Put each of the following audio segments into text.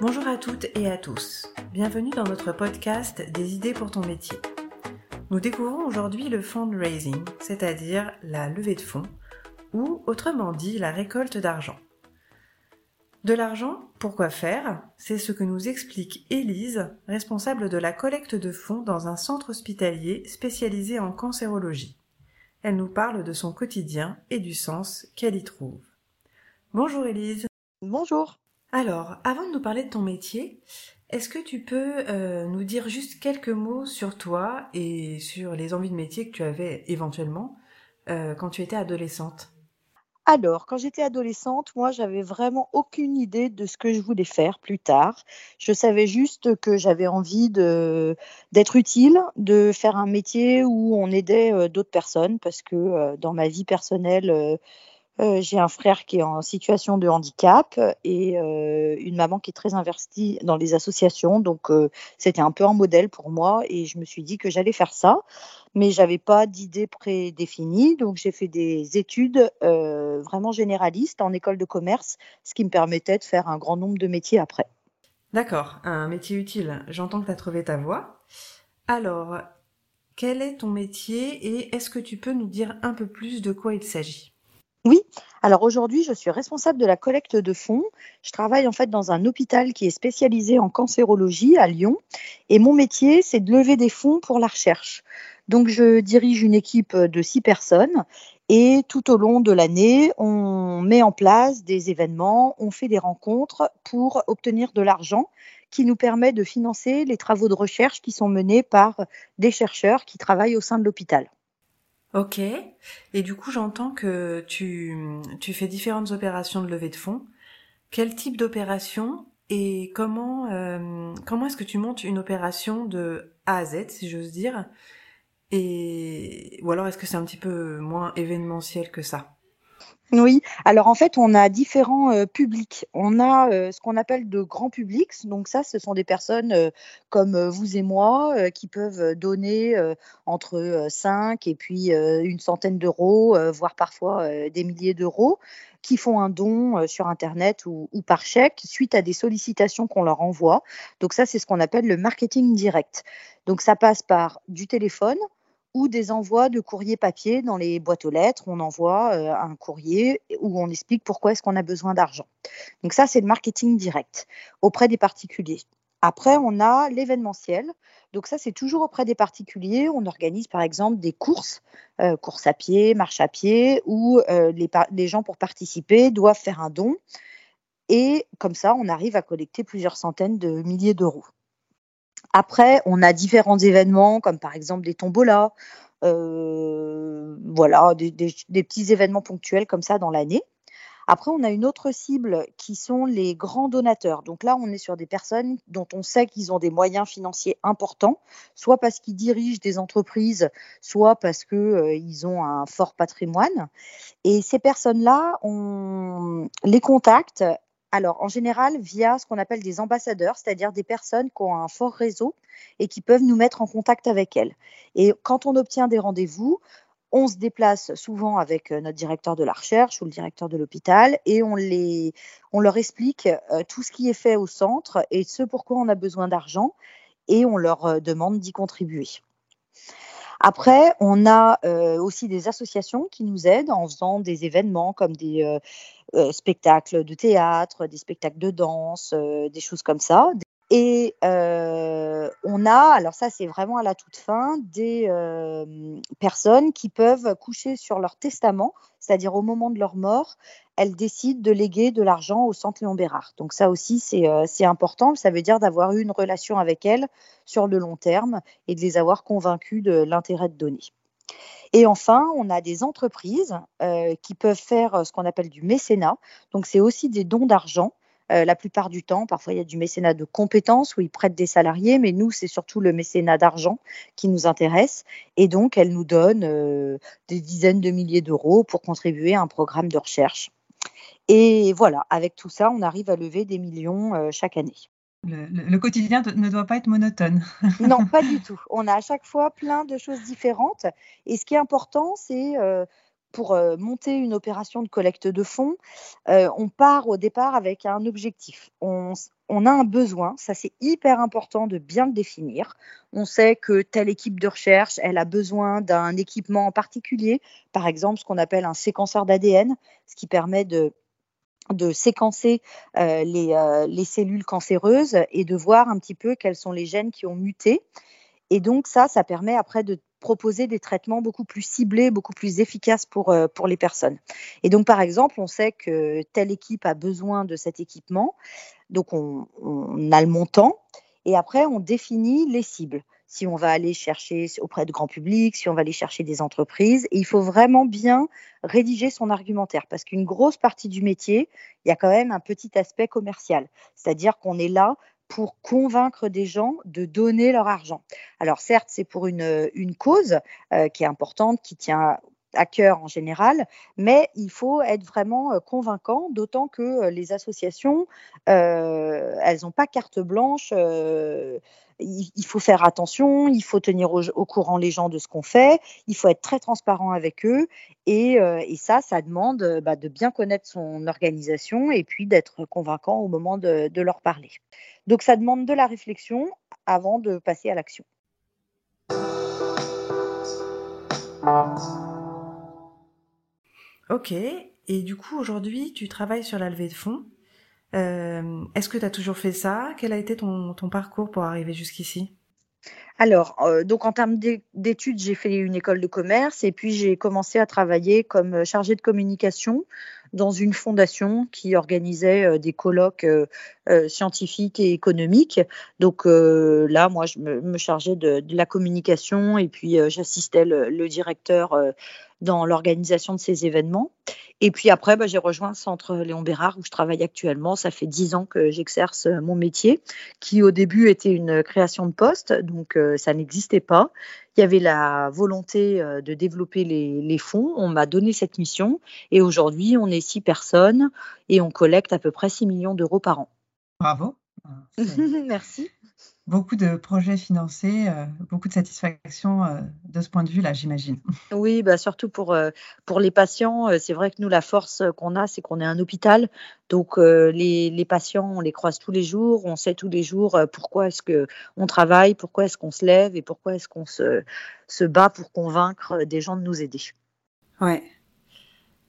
Bonjour à toutes et à tous. Bienvenue dans notre podcast Des idées pour ton métier. Nous découvrons aujourd'hui le fundraising, c'est-à-dire la levée de fonds, ou autrement dit la récolte d'argent. De l'argent, pourquoi faire? C'est ce que nous explique Élise, responsable de la collecte de fonds dans un centre hospitalier spécialisé en cancérologie. Elle nous parle de son quotidien et du sens qu'elle y trouve. Bonjour Élise. Bonjour. Alors, avant de nous parler de ton métier, est-ce que tu peux euh, nous dire juste quelques mots sur toi et sur les envies de métier que tu avais éventuellement euh, quand tu étais adolescente? Alors, quand j'étais adolescente, moi, j'avais vraiment aucune idée de ce que je voulais faire plus tard. Je savais juste que j'avais envie d'être utile, de faire un métier où on aidait euh, d'autres personnes, parce que dans ma vie personnelle, euh, j'ai un frère qui est en situation de handicap et euh, une maman qui est très investie dans les associations. Donc, euh, c'était un peu un modèle pour moi et je me suis dit que j'allais faire ça. Mais j'avais pas d'idée prédéfinie. Donc, j'ai fait des études vraiment généralistes en école de commerce, ce qui me permettait de faire un grand nombre de métiers après. D'accord, un métier utile. J'entends que tu as trouvé ta voie. Alors, quel est ton métier et est-ce que tu peux nous dire un peu plus de quoi il s'agit? Oui, alors aujourd'hui, je suis responsable de la collecte de fonds. Je travaille en fait dans un hôpital qui est spécialisé en cancérologie à Lyon et mon métier, c'est de lever des fonds pour la recherche. Donc je dirige une équipe de six personnes et tout au long de l'année, on met en place des événements, on fait des rencontres pour obtenir de l'argent qui nous permet de financer les travaux de recherche qui sont menés par des chercheurs qui travaillent au sein de l'hôpital. Ok. Et du coup, j'entends que tu, tu fais différentes opérations de levée de fonds. Quel type d'opération et comment, euh, comment est-ce que tu montes une opération de A à Z, si j'ose dire? Et, ou alors est-ce que c'est un petit peu moins événementiel que ça? Oui, alors en fait, on a différents euh, publics. On a euh, ce qu'on appelle de grands publics. Donc ça, ce sont des personnes euh, comme vous et moi qui peuvent donner entre 5 et puis une centaine d'euros, voire parfois des milliers d'euros, qui font un don sur Internet ou, ou par chèque suite à des sollicitations qu'on leur envoie. Donc ça, c'est ce qu'on appelle le marketing direct. Donc ça passe par du téléphone, ou des envois de courrier papier dans les boîtes aux lettres. On envoie euh, un courrier où on explique pourquoi est-ce qu'on a besoin d'argent. Donc ça, c'est le marketing direct auprès des particuliers. Après, on a l'événementiel. Donc ça, c'est toujours auprès des particuliers. On organise par exemple des courses, euh, courses à pied, marche à pied, où euh, les, les gens pour participer doivent faire un don. Et comme ça, on arrive à collecter plusieurs centaines de milliers d'euros. Après, on a différents événements, comme par exemple des tombolas, euh, voilà, des, petits événements ponctuels comme ça dans l'année. Après, on a une autre cible qui sont les grands donateurs. Donc là, on est sur des personnes dont on sait qu'ils ont des moyens financiers importants, soit parce qu'ils dirigent des entreprises, soit parce qu'ils euh, ont un fort patrimoine. Et ces personnes-là, on les contacte alors, en général, via ce qu'on appelle des ambassadeurs, c'est-à-dire des personnes qui ont un fort réseau et qui peuvent nous mettre en contact avec elles. Et quand on obtient des rendez-vous, on se déplace souvent avec euh, notre directeur de la recherche ou le directeur de l'hôpital et on, les, on leur explique euh, tout ce qui est fait au centre et ce pourquoi on a besoin d'argent et on leur euh, demande d'y contribuer. Après, on a aussi des associations qui nous aident en faisant des événements comme des spectacles de théâtre, des spectacles de danse, des choses comme ça. Et on a, alors ça c'est vraiment à la toute fin, des personnes qui peuvent coucher sur leur testament, c'est-à-dire au moment de leur mort, elles décident de léguer de l'argent au centre Léon Bérard. Donc ça aussi c'est important, ça veut dire d'avoir eu une relation avec elles sur le long terme et de les avoir convaincus de l'intérêt de donner. Et enfin, on a des entreprises qui peuvent faire ce qu'on appelle du mécénat. Donc c'est aussi des dons d'argent euh, la plupart du temps, parfois il y a du mécénat de compétences où ils prêtent des salariés, mais nous, c'est surtout le mécénat d'argent qui nous intéresse. Et donc, elle nous donne euh, des dizaines de milliers d'euros pour contribuer à un programme de recherche. Et voilà, avec tout ça, on arrive à lever des millions euh, chaque année. Le, quotidien ne doit pas être monotone. non, pas du tout. On a à chaque fois plein de choses différentes. Et ce qui est important, c'est pour monter une opération de collecte de fonds, on part au départ avec un objectif. On, on a un besoin, ça c'est hyper important de bien le définir. On sait que telle équipe de recherche, elle a besoin d'un équipement en particulier, par exemple ce qu'on appelle un séquenceur d'ADN, ce qui permet de de séquencer les, les, cellules cancéreuses et de voir un petit peu quels sont les gènes qui ont muté. Et donc ça, ça permet après de proposer des traitements beaucoup plus ciblés, beaucoup plus efficaces pour, euh, pour les personnes. Et donc, par exemple, on sait que telle équipe a besoin de cet équipement, donc on, a le montant, et après, on définit les cibles. Si on va aller chercher auprès de grand public, si on va aller chercher des entreprises, et il faut vraiment bien rédiger son argumentaire, parce qu'une grosse partie du métier, il y a quand même un petit aspect commercial, c'est-à-dire qu'on est là pour convaincre des gens de donner leur argent. Alors certes, c'est pour une, cause euh, qui est importante, qui tient à cœur en général, mais il faut être vraiment euh, convaincant, d'autant que euh, les associations, elles n'ont pas carte blanche. il, faut faire attention, il faut tenir au, courant les gens de ce qu'on fait, il faut être très transparent avec eux, et, et ça, ça demande bah, de bien connaître son organisation et puis d'être convaincant au moment de, de leur parler. Donc ça demande de la réflexion avant de passer à l'action. Ok, et du coup aujourd'hui tu travailles sur la levée de fonds. Euh, est-ce que tu as toujours fait ça? Quel a été ton, parcours pour arriver jusqu'ici? Alors, euh, donc en termes d'études, j'ai fait une école de commerce et puis j'ai commencé à travailler comme chargée de communication dans une fondation qui organisait euh, des colloques euh, euh, scientifiques et économiques. Donc là, moi, je me, chargeais de, la communication et puis j'assistais le, directeur dans l'organisation de ces événements. Et puis après, bah, j'ai rejoint le Centre Léon Bérard où je travaille actuellement. Ça fait dix ans que j'exerce mon métier, qui au début était une création de poste, donc ça n'existait pas. Il y avait la volonté euh, de développer les, fonds. On m'a donné cette mission et aujourd'hui, on est six personnes et on collecte à peu près 6 millions d'euros par an. Bravo. Merci beaucoup de projets financés, euh, beaucoup de satisfaction euh, de ce point de vue-là, j'imagine. Oui, bah surtout pour, euh, pour les patients, c'est vrai que nous, la force qu'on a, c'est qu'on est un hôpital. Donc, les, les, patients, on les croise tous les jours, on sait tous les jours pourquoi est-ce qu'on travaille, pourquoi est-ce qu'on se lève et pourquoi est-ce qu'on se, se bat pour convaincre des gens de nous aider. Ouais.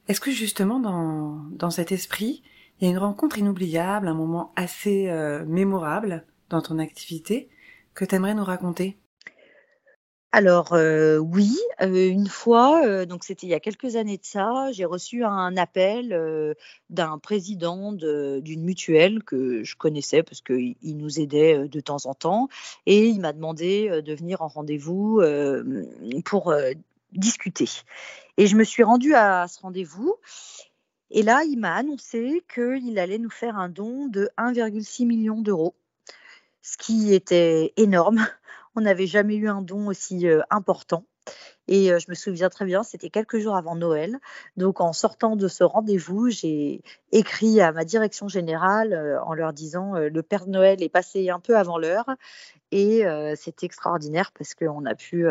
Est-ce que justement, dans, dans cet esprit, il y a une rencontre inoubliable, un moment assez mémorable dans ton activité que tu aimerais nous raconter? Alors euh, oui, euh, une fois, euh, donc c'était il y a quelques années de ça, j'ai reçu un appel d'un président d'une mutuelle que je connaissais parce qu'il nous aidait de temps en temps et il m'a demandé de venir en rendez-vous pour discuter. Et je me suis rendue à ce rendez-vous et là, il m'a annoncé qu'il allait nous faire un don de 1,6 million d'euros ce qui était énorme. On n'avait jamais eu un don aussi euh, important. Et euh, je me souviens très bien, c'était quelques jours avant Noël. Donc en sortant de ce rendez-vous, j'ai écrit à ma direction générale euh, en leur disant le Père Noël est passé un peu avant l'heure. Et c'était extraordinaire parce qu'on a pu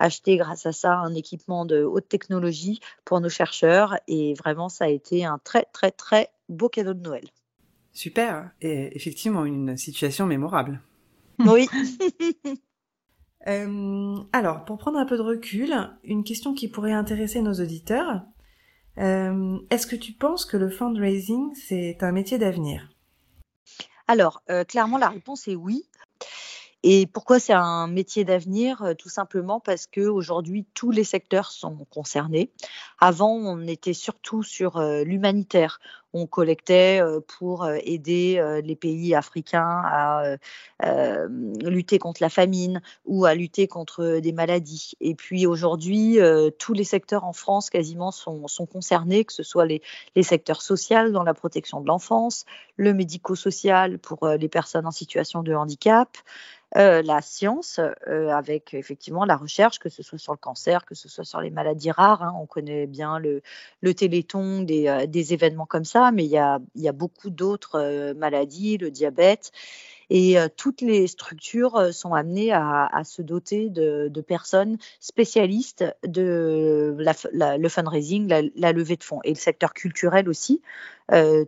acheter grâce à ça un équipement de haute technologie pour nos chercheurs. Et vraiment, ça a été un très, très, très beau cadeau de Noël. Super, et effectivement une situation mémorable. Oui. Euh, alors, pour prendre un peu de recul, une question qui pourrait intéresser nos auditeurs. Euh, est-ce que tu penses que le fundraising, c'est un métier d'avenir? Alors, euh, clairement, la réponse est oui. Et pourquoi c'est un métier d'avenir? Tout simplement parce que aujourd'hui tous les secteurs sont concernés. Avant, on était surtout sur l'humanitaire. On collectait euh, pour aider les pays africains à lutter contre la famine ou à lutter contre des maladies. Et puis aujourd'hui, tous les secteurs en France quasiment sont, concernés, que ce soit les, secteurs sociaux dans la protection de l'enfance, le médico-social pour les personnes en situation de handicap, euh, la science euh, avec effectivement la recherche, que ce soit sur le cancer, que ce soit sur les maladies rares. Hein. on connaît bien le, téléthon, euh, des, événements comme ça. Mais il y a, beaucoup d'autres maladies, le diabète. Et toutes les structures sont amenées à, se doter de, personnes spécialistes de le fundraising, la, levée de fonds et le secteur culturel aussi.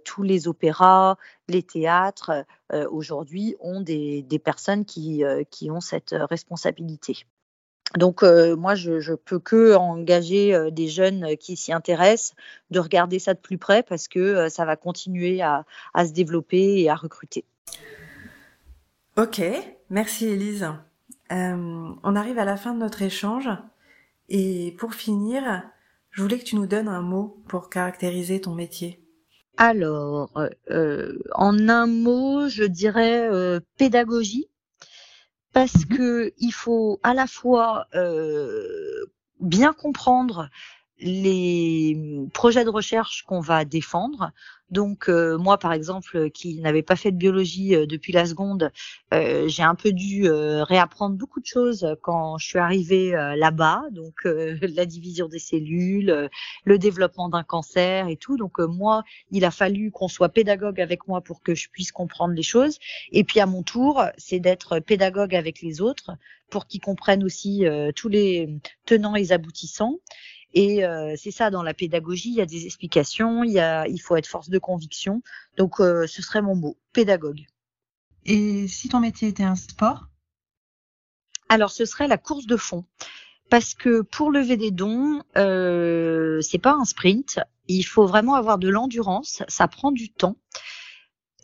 tous les opéras, les théâtres, aujourd'hui, ont des, personnes qui ont cette responsabilité. Donc moi, je, ne peux que engager des jeunes qui s'y intéressent de regarder ça de plus près parce que ça va continuer à, à, se développer et à recruter. Ok, merci Elise. Euh, on arrive à la fin de notre échange et pour finir, je voulais que tu nous donnes un mot pour caractériser ton métier. Alors, euh, en un mot, je dirais euh, pédagogie, parce qu'il mmh que il faut à la fois bien comprendre les projets de recherche qu'on va défendre. Donc moi, par exemple, qui n'avais pas fait de biologie depuis la seconde, j'ai un peu dû réapprendre beaucoup de choses quand je suis arrivée là-bas. Donc la division des cellules, le développement d'un cancer et tout. Donc moi, il a fallu qu'on soit pédagogue avec moi pour que je puisse comprendre les choses. Et puis à mon tour, c'est d'être pédagogue avec les autres pour qu'ils comprennent aussi tous les tenants et aboutissants. Et c'est ça, dans la pédagogie, il y a des explications, il, y a, il faut être force de conviction. Donc, ce serait mon mot, pédagogue. Et si ton métier était un sport? Alors, ce serait la course de fond. Parce que pour lever des dons, euh, c'est pas un sprint. Il faut vraiment avoir de l'endurance. Ça prend du temps.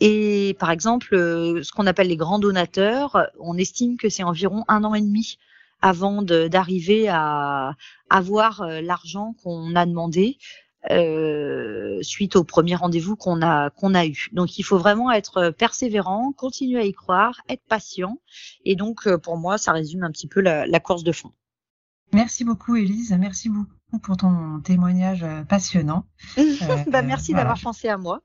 Et par exemple, ce qu'on appelle les grands donateurs, on estime que c'est environ un an et demi avant d'arriver à avoir euh, l'argent qu'on a demandé. Euh, suite au premier rendez-vous qu'on a qu'on a eu. Donc il faut vraiment être persévérant, continuer à y croire, être patient. Et donc euh, pour moi, ça résume un petit peu la, course de fond. Merci beaucoup, Elise. Merci beaucoup pour ton témoignage passionnant. bah, merci d'avoir pensé à moi.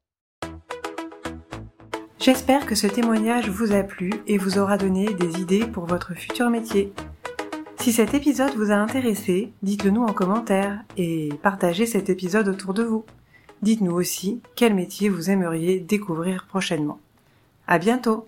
J'espère que ce témoignage vous a plu et vous aura donné des idées pour votre futur métier. Si cet épisode vous a intéressé, dites-le nous en commentaire et partagez cet épisode autour de vous. Dites-nous aussi quel métier vous aimeriez découvrir prochainement. À bientôt!